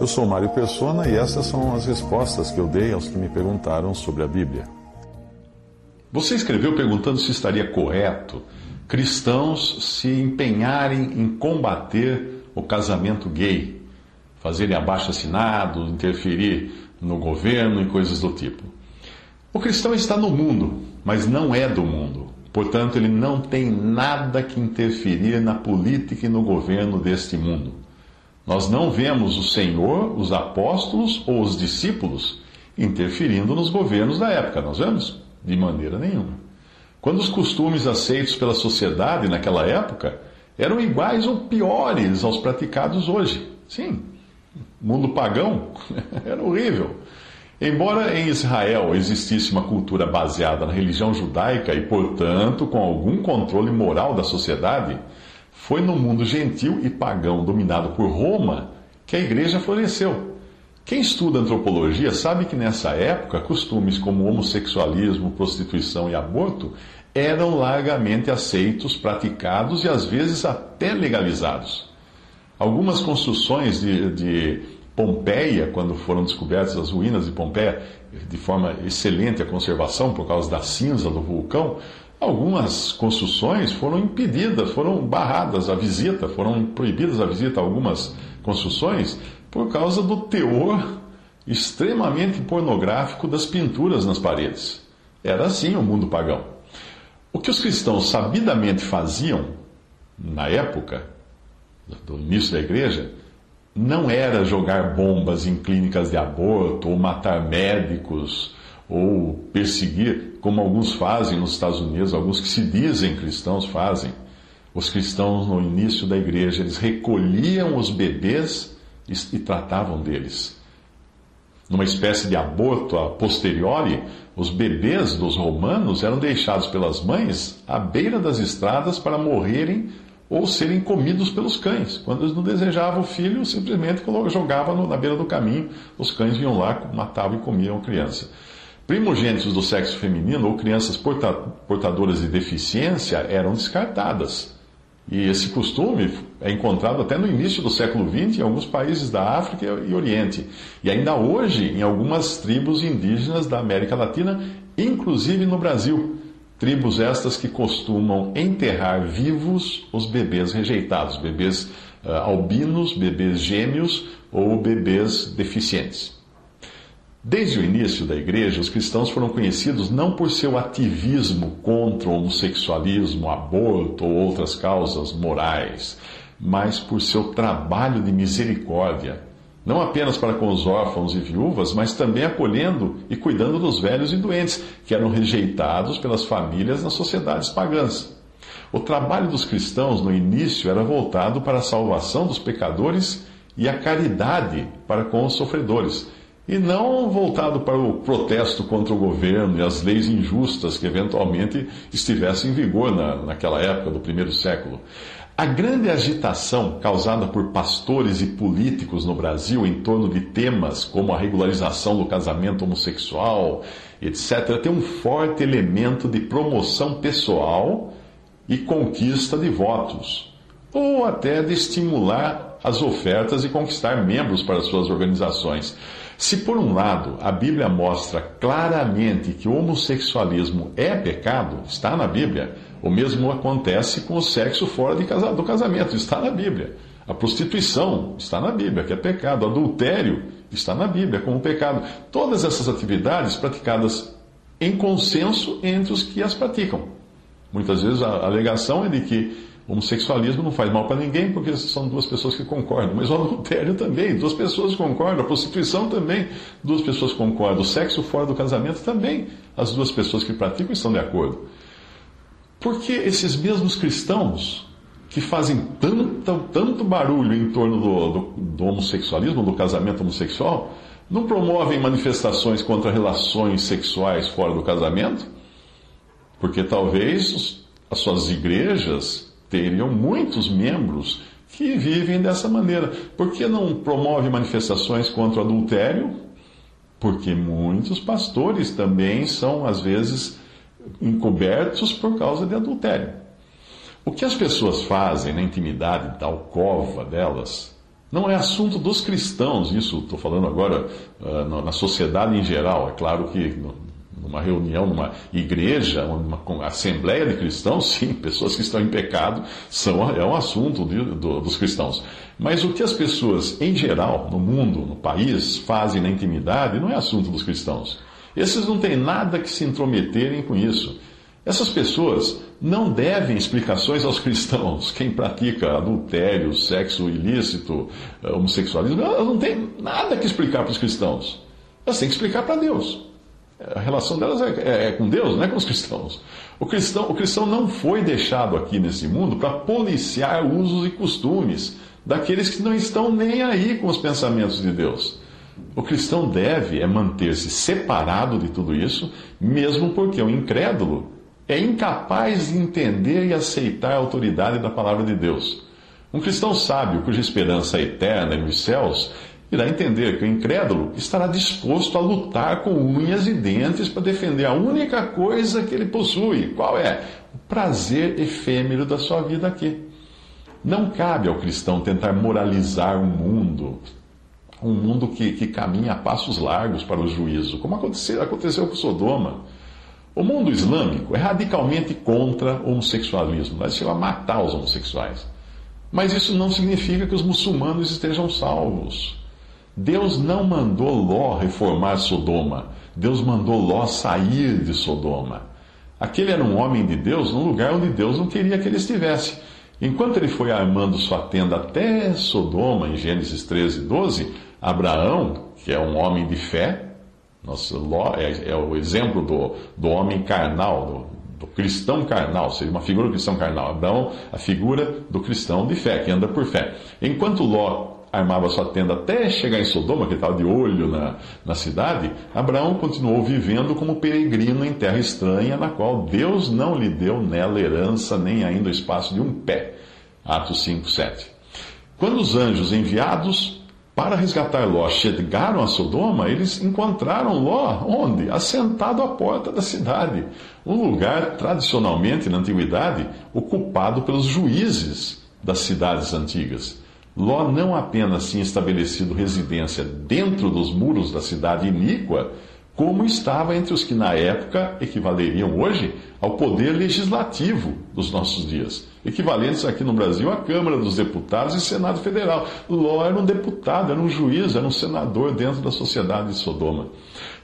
Eu sou Mário Persona e essas são as respostas que eu dei aos que me perguntaram sobre a Bíblia. Você escreveu perguntando se estaria correto cristãos se empenharem em combater o casamento gay, fazerem abaixo assinado, interferir no governo e coisas do tipo. O cristão está no mundo, mas não é do mundo. Portanto, ele não tem nada que interferir na política e no governo deste mundo. Nós não vemos o Senhor, os apóstolos ou os discípulos interferindo nos governos da época, nós vemos? De maneira nenhuma. Quando os costumes aceitos pela sociedade naquela época eram iguais ou piores aos praticados hoje. Sim, mundo pagão era horrível. Embora em Israel existisse uma cultura baseada na religião judaica e, portanto, com algum controle moral da sociedade, foi no mundo gentil e pagão dominado por Roma que a igreja floresceu. Quem estuda antropologia sabe que nessa época costumes como homossexualismo, prostituição e aborto eram largamente aceitos, praticados e às vezes até legalizados. Algumas construções de, de Pompeia, quando foram descobertas as ruínas de Pompeia, de forma excelente a conservação por causa da cinza do vulcão, Algumas construções foram impedidas, foram barradas a visita, foram proibidas a visita a algumas construções por causa do teor extremamente pornográfico das pinturas nas paredes. Era assim o mundo pagão. O que os cristãos sabidamente faziam na época do início da igreja não era jogar bombas em clínicas de aborto ou matar médicos ou perseguir, como alguns fazem nos Estados Unidos, alguns que se dizem cristãos fazem. Os cristãos, no início da igreja, eles recolhiam os bebês e, tratavam deles. Numa espécie de aborto a posteriori, os bebês dos romanos eram deixados pelas mães à beira das estradas para morrerem ou serem comidos pelos cães. Quando eles não desejavam o filho, simplesmente jogavam na beira do caminho, os cães vinham lá, matavam e comiam a criança. Primogênitos do sexo feminino ou crianças portadoras de deficiência eram descartadas. E esse costume é encontrado até no início do século XX em alguns países da África e Oriente. E ainda hoje em algumas tribos indígenas da América Latina, inclusive no Brasil. Tribos estas que costumam enterrar vivos os bebês rejeitados, bebês uh, albinos, bebês gêmeos ou bebês deficientes. Desde o início da igreja, os cristãos foram conhecidos não por seu ativismo contra o homossexualismo, aborto ou outras causas morais, mas por seu trabalho de misericórdia, não apenas para com os órfãos e viúvas, mas também acolhendo e cuidando dos velhos e doentes, que eram rejeitados pelas famílias nas sociedades pagãs. O trabalho dos cristãos no início era voltado para a salvação dos pecadores e a caridade para com os sofredores e não voltado para o protesto contra o governo e as leis injustas que eventualmente estivessem em vigor na, naquela época do primeiro século. A grande agitação causada por pastores e políticos no Brasil em torno de temas como a regularização do casamento homossexual, etc., tem um forte elemento de promoção pessoal e conquista de votos, ou até de estimular as ofertas e conquistar membros para suas organizações. Se, por um lado, a Bíblia mostra claramente que o homossexualismo é pecado, está na Bíblia, o mesmo acontece com o sexo fora do casamento, está na Bíblia. A prostituição está na Bíblia, que é pecado. Adultério está na Bíblia como pecado. Todas essas atividades praticadas em consenso entre os que as praticam. Muitas vezes a alegação é de que homossexualismo não faz mal para ninguém porque são duas pessoas que concordam. Mas o adultério também, duas pessoas concordam. A prostituição também, duas pessoas concordam. O sexo fora do casamento também, as duas pessoas que praticam estão de acordo. Porque esses mesmos cristãos que fazem tanto, tanto barulho em torno do, do, do homossexualismo, do casamento homossexual, não promovem manifestações contra relações sexuais fora do casamento? Porque talvez as suas igrejas teriam muitos membros que vivem dessa maneira. Por que não promove manifestações contra o adultério? Porque muitos pastores também são, às vezes, encobertos por causa de adultério. O que as pessoas fazem na intimidade da alcova delas não é assunto dos cristãos, isso estou falando agora uh, na sociedade em geral. É claro que numa reunião, numa igreja, uma assembleia de cristãos, sim, pessoas que estão em pecado são, é um assunto de, do, dos cristãos. Mas o que as pessoas, em geral, no mundo, no país, fazem na intimidade não é assunto dos cristãos. Esses não têm nada que se intrometerem com isso. Essas pessoas não devem explicações aos cristãos. Quem pratica adultério, sexo ilícito, homossexualismo, não têm nada que explicar para os cristãos. Elas têm que explicar para Deus. A relação delas é, é, é, com Deus, não é com os cristãos. O cristão, o cristão não foi deixado aqui nesse mundo para policiar usos e costumes daqueles que não estão nem aí com os pensamentos de Deus. O cristão deve é manter-se separado de tudo isso, mesmo porque o incrédulo é incapaz de entender e aceitar a autoridade da palavra de Deus. Um cristão sábio, cuja esperança é eterna nos céus, irá entender que o incrédulo estará disposto a lutar com unhas e dentes para defender a única coisa que ele possui. Qual é? O prazer efêmero da sua vida aqui. Não cabe ao cristão tentar moralizar o mundo, um mundo que, que caminha a passos largos para o juízo, como aconteceu, aconteceu com Sodoma. O mundo islâmico é radicalmente contra o homossexualismo, mas chega a matar os homossexuais. Mas isso não significa que os muçulmanos estejam salvos. Deus não mandou Ló reformar Sodoma. Deus mandou Ló sair de Sodoma. Aquele era um homem de Deus num lugar onde Deus não queria que ele estivesse. Enquanto ele foi armando sua tenda até Sodoma, em Gênesis 13, 12, Abraão, que é um homem de fé, nossa, Ló é, é o exemplo do, do homem carnal, do, do, cristão carnal, seria uma figura do cristão carnal. Abraão, a figura do cristão de fé, que anda por fé. Enquanto Ló armava sua tenda até chegar em Sodoma, que estava de olho na, na cidade, Abraão continuou vivendo como peregrino em terra estranha, na qual Deus não lhe deu nela herança, nem ainda o espaço de um pé. Atos 5, 7. Quando os anjos enviados para resgatar Ló chegaram a Sodoma, eles encontraram Ló onde? Assentado à porta da cidade. Um lugar tradicionalmente na antiguidade ocupado pelos juízes das cidades antigas. Ló não apenas tinha estabelecido residência dentro dos muros da cidade iníqua, como estava entre os que na época equivaleriam hoje ao poder legislativo dos nossos dias, equivalentes aqui no Brasil à Câmara dos Deputados e Senado Federal. Ló era um deputado, era um juiz, era um senador dentro da sociedade de Sodoma.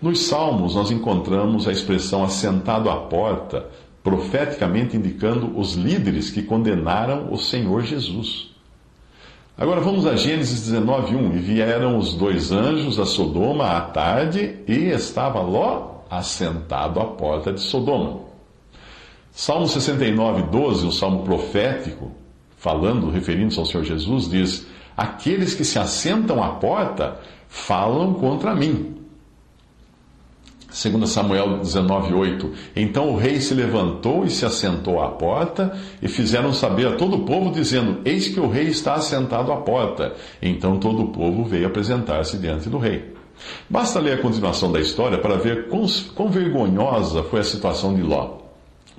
Nos Salmos nós encontramos a expressão assentado à porta, profeticamente indicando os líderes que condenaram o Senhor Jesus. Agora vamos a Gênesis 19, 1. E vieram os dois anjos a Sodoma à tarde, e estava Ló assentado à porta de Sodoma. Salmo 69, 12, o salmo profético, falando, referindo-se ao Senhor Jesus, diz: Aqueles que se assentam à porta falam contra mim. Segundo Samuel 19:8. Então o rei se levantou e se assentou à porta, e fizeram saber a todo o povo dizendo: Eis que o rei está assentado à porta. Então todo o povo veio apresentar-se diante do rei. Basta ler a continuação da história para ver quão, quão vergonhosa foi a situação de Ló.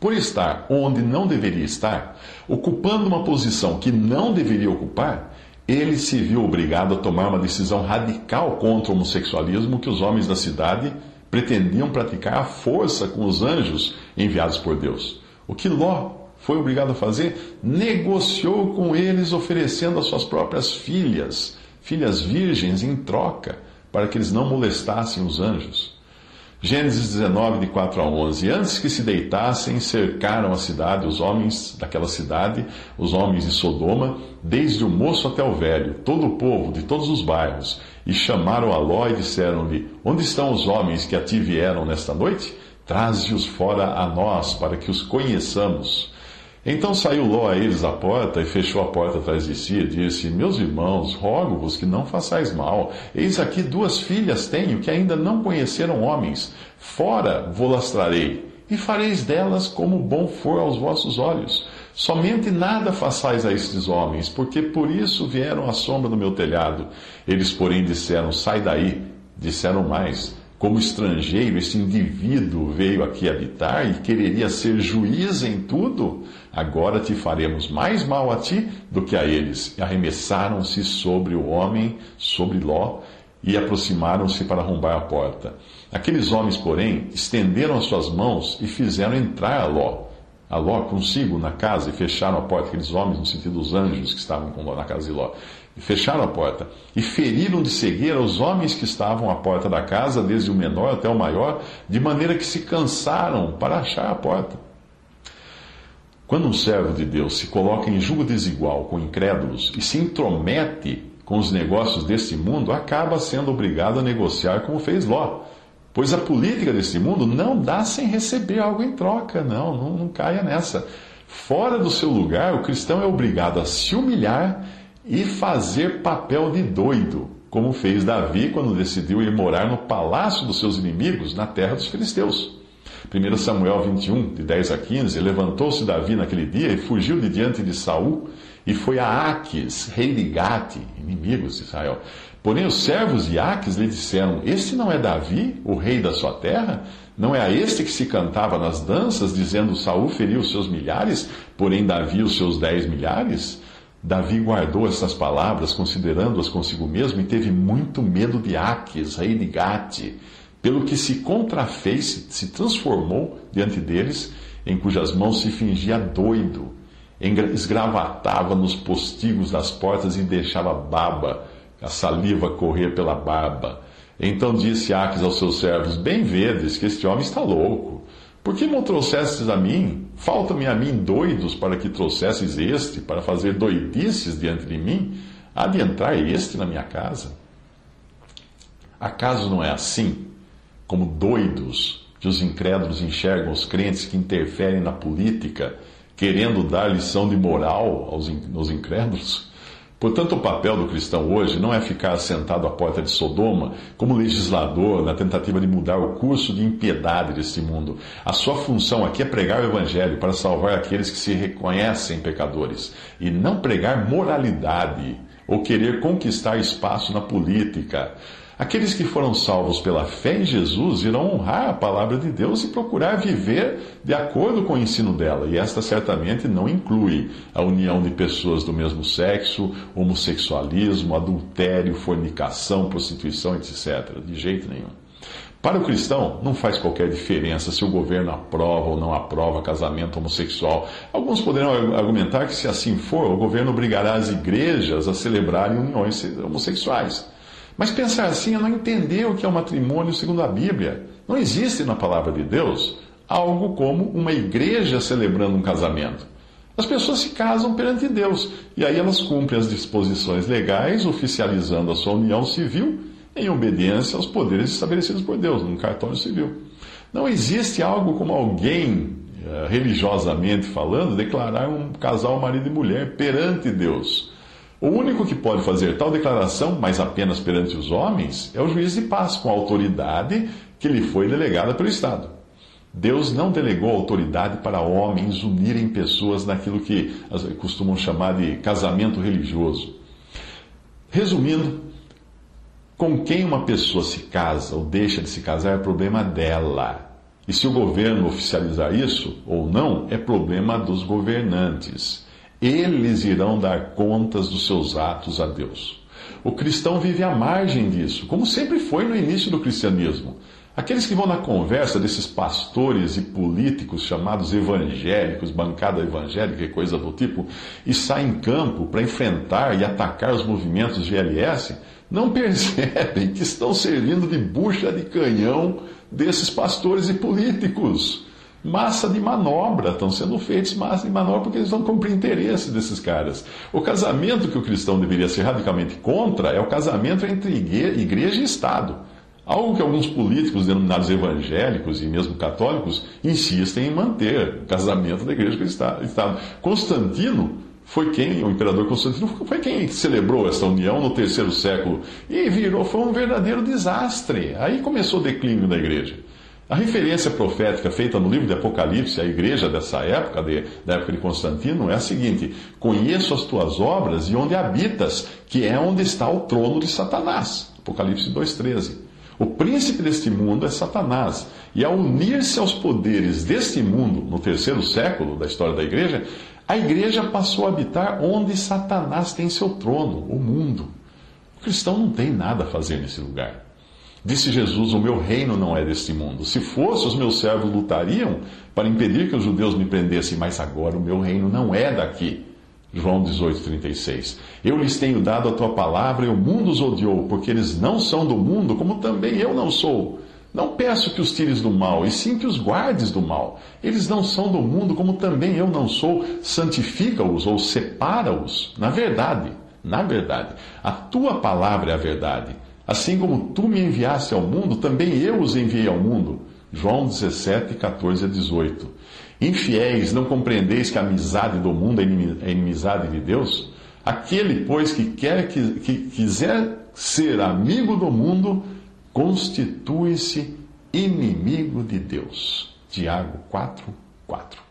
Por estar onde não deveria estar, ocupando uma posição que não deveria ocupar, ele se viu obrigado a tomar uma decisão radical contra o homossexualismo que os homens da cidade pretendiam praticar a força com os anjos enviados por Deus. O que Ló foi obrigado a fazer? Negociou com eles, oferecendo as suas próprias filhas, filhas virgens, em troca, para que eles não molestassem os anjos. Gênesis 19, de 4 a 11. Antes que se deitassem, cercaram a cidade, os homens daquela cidade, os homens de Sodoma, desde o moço até o velho, todo o povo de todos os bairros, e chamaram a Ló e disseram-lhe: Onde estão os homens que a ti vieram nesta noite? Traze-os fora a nós, para que os conheçamos. Então saiu Ló a eles à porta e fechou a porta atrás de si e disse: Meus irmãos, rogo-vos que não façais mal. Eis aqui duas filhas tenho que ainda não conheceram homens. Fora vou lastrarei e fareis delas como bom for aos vossos olhos. Somente nada façais a estes homens, porque por isso vieram à sombra do meu telhado. Eles, porém, disseram: Sai daí. Disseram mais como estrangeiro, esse indivíduo veio aqui habitar e quereria ser juiz em tudo, agora te faremos mais mal a ti do que a eles. Arremessaram-se sobre o homem, sobre Ló, e aproximaram-se para arrombar a porta. Aqueles homens, porém, estenderam as suas mãos e fizeram entrar a Ló. A Ló consigo na casa e fecharam a porta. Aqueles homens, no sentido dos anjos que estavam com Ló na casa de Ló e fecharam a porta, e feriram de cegueira os homens que estavam à porta da casa, desde o menor até o maior, de maneira que se cansaram para achar a porta. Quando um servo de Deus se coloca em julgo desigual com incrédulos e se intromete com os negócios deste mundo, acaba sendo obrigado a negociar como fez Ló. Pois a política deste mundo não dá sem receber algo em troca, não, não, não caia nessa. Fora do seu lugar, o cristão é obrigado a se humilhar e fazer papel de doido, como fez Davi quando decidiu ir morar no palácio dos seus inimigos, na terra dos filisteus. 1 Samuel 21, de 10 a 15, levantou-se Davi naquele dia e fugiu de diante de Saul e foi a Aques, rei de Gate, inimigos de Israel. Porém, os servos de Aques lhe disseram: Este não é Davi, o rei da sua terra? Não é a este que se cantava nas danças, dizendo: Saul feriu os seus milhares, porém Davi os seus dez milhares? Davi guardou essas palavras, considerando-as consigo mesmo, e teve muito medo de Aques, rei de Gate, pelo que se contrafez, se transformou diante deles, em cujas mãos se fingia doido, esgravatava nos postigos das portas e deixava baba, a saliva correr pela barba. Então disse Aques aos seus servos: Bem vedes que este homem está louco. Por que não trouxestes a mim? Falta-me a mim doidos para que trouxesses este, para fazer doidices diante de mim? Há de entrar este na minha casa? Acaso não é assim, como doidos, que os incrédulos enxergam os crentes que interferem na política, querendo dar lição de moral aos, aos incrédulos? Portanto, o papel do cristão hoje não é ficar sentado à porta de Sodoma como legislador na tentativa de mudar o curso de impiedade deste mundo. A sua função aqui é pregar o evangelho para salvar aqueles que se reconhecem pecadores e não pregar moralidade ou querer conquistar espaço na política. Aqueles que foram salvos pela fé em Jesus irão honrar a palavra de Deus e procurar viver de acordo com o ensino dela. E esta certamente não inclui a união de pessoas do mesmo sexo, homossexualismo, adultério, fornicação, prostituição, etc. De jeito nenhum. Para o cristão, não faz qualquer diferença se o governo aprova ou não aprova casamento homossexual. Alguns poderão argumentar que, se assim for, o governo obrigará as igrejas a celebrarem uniões homossexuais. Mas pensar assim é não entender o que é o matrimônio segundo a Bíblia. Não existe na palavra de Deus algo como uma igreja celebrando um casamento. As pessoas se casam perante Deus e aí elas cumprem as disposições legais, oficializando a sua união civil em obediência aos poderes estabelecidos por Deus no cartório civil. Não existe algo como alguém, eh, religiosamente falando, declarar um casal marido e mulher perante Deus. O único que pode fazer tal declaração, mas apenas perante os homens, é o juiz de paz, com a autoridade que lhe foi delegada pelo Estado. Deus não delegou autoridade para homens unirem pessoas naquilo que costumam chamar de casamento religioso. Resumindo, com quem uma pessoa se casa ou deixa de se casar é problema dela. E se o governo oficializar isso ou não, é problema dos governantes. Eles irão dar contas dos seus atos a Deus. O cristão vive à margem disso, como sempre foi no início do cristianismo. Aqueles que vão na conversa desses pastores e políticos chamados evangélicos, bancada evangélica e coisa do tipo, e saem em campo para enfrentar e atacar os movimentos de LS, não percebem que estão servindo de bucha de canhão desses pastores e políticos massa de manobra, estão sendo feitos massa de manobra porque eles vão cumprir interesse desses caras. O casamento que o cristão deveria ser radicalmente contra é o casamento entre igreja e Estado. Algo que alguns políticos denominados evangélicos e mesmo católicos insistem em manter o casamento da igreja com o Estado. Constantino foi quem, o imperador Constantino, foi quem celebrou essa união no terceiro século e virou, foi um verdadeiro desastre. Aí começou o declínio da igreja. A referência profética feita no livro de Apocalipse à igreja dessa época, de, da época de Constantino, é a seguinte: Conheço as tuas obras e onde habitas, que é onde está o trono de Satanás. Apocalipse 2,13. O príncipe deste mundo é Satanás. E ao unir-se aos poderes deste mundo, no terceiro século da história da igreja, a igreja passou a habitar onde Satanás tem seu trono, o mundo. O cristão não tem nada a fazer nesse lugar. Disse Jesus: O meu reino não é deste mundo. Se fosse, os meus servos lutariam para impedir que os judeus me prendessem, mas agora o meu reino não é daqui. João 18,36. Eu lhes tenho dado a tua palavra e o mundo os odiou, porque eles não são do mundo, como também eu não sou. Não peço que os tires do mal, e sim que os guardes do mal. Eles não são do mundo, como também eu não sou. Santifica-os ou separa-os. Na verdade, na verdade, a tua palavra é a verdade. Assim como tu me enviaste ao mundo, também eu os enviei ao mundo. João 17, 14 a 18. Infiéis, não compreendeis que a amizade do mundo é, é inimizade de Deus? Aquele, pois, que quer que, que quiser ser amigo do mundo, constitui-se inimigo de Deus. Tiago 4, 4.